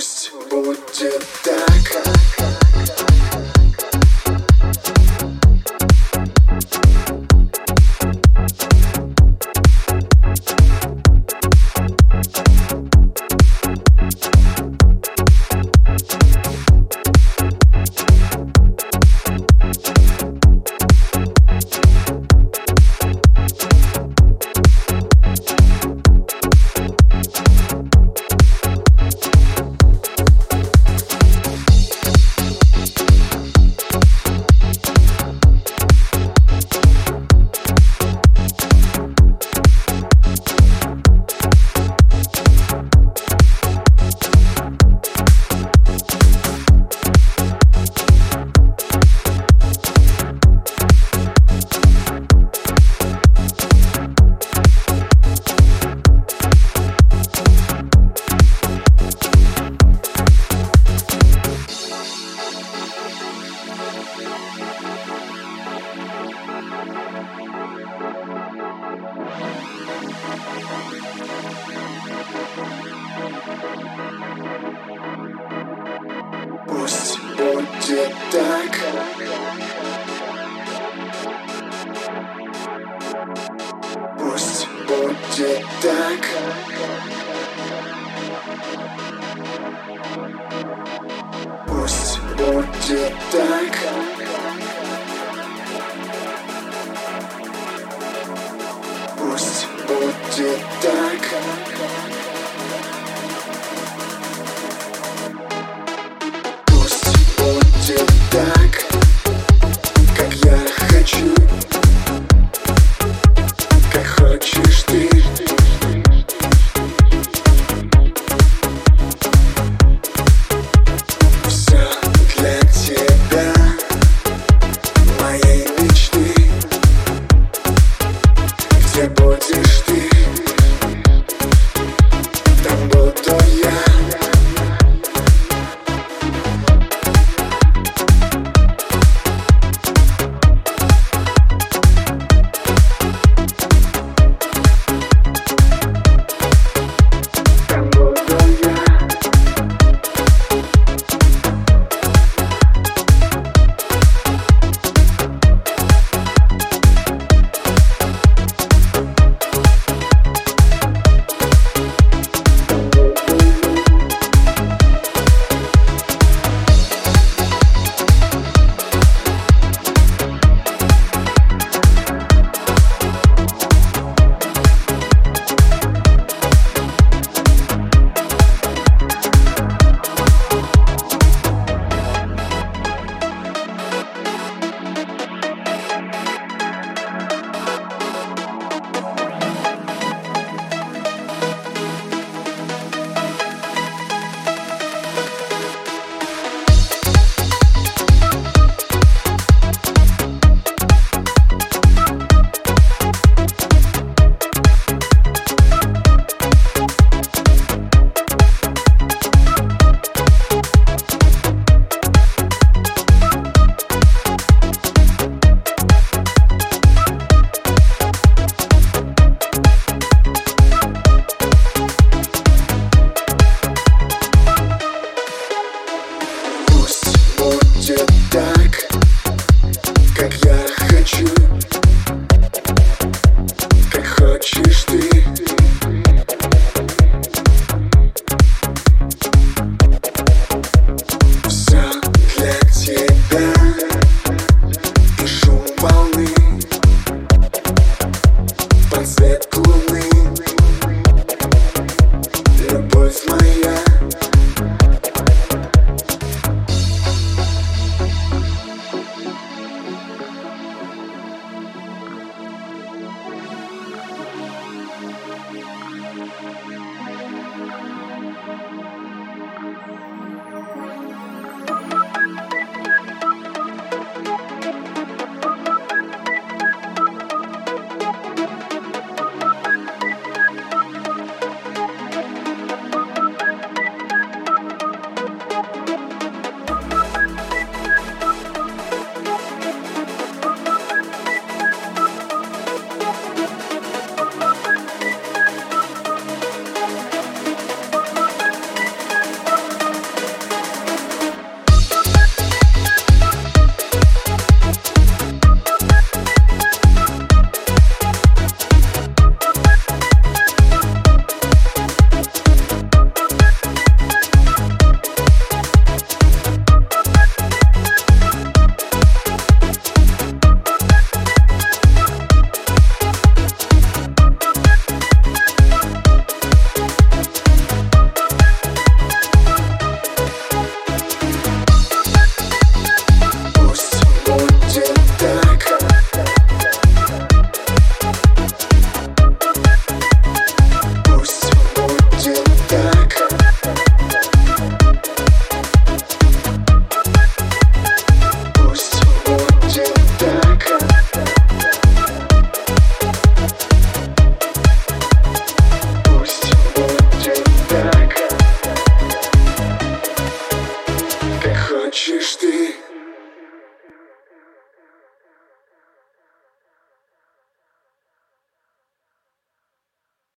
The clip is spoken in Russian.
ghost, born to die. Будет так. Пусть будет так. Пусть будет так. Пусть будет так Пусть будет слышишь?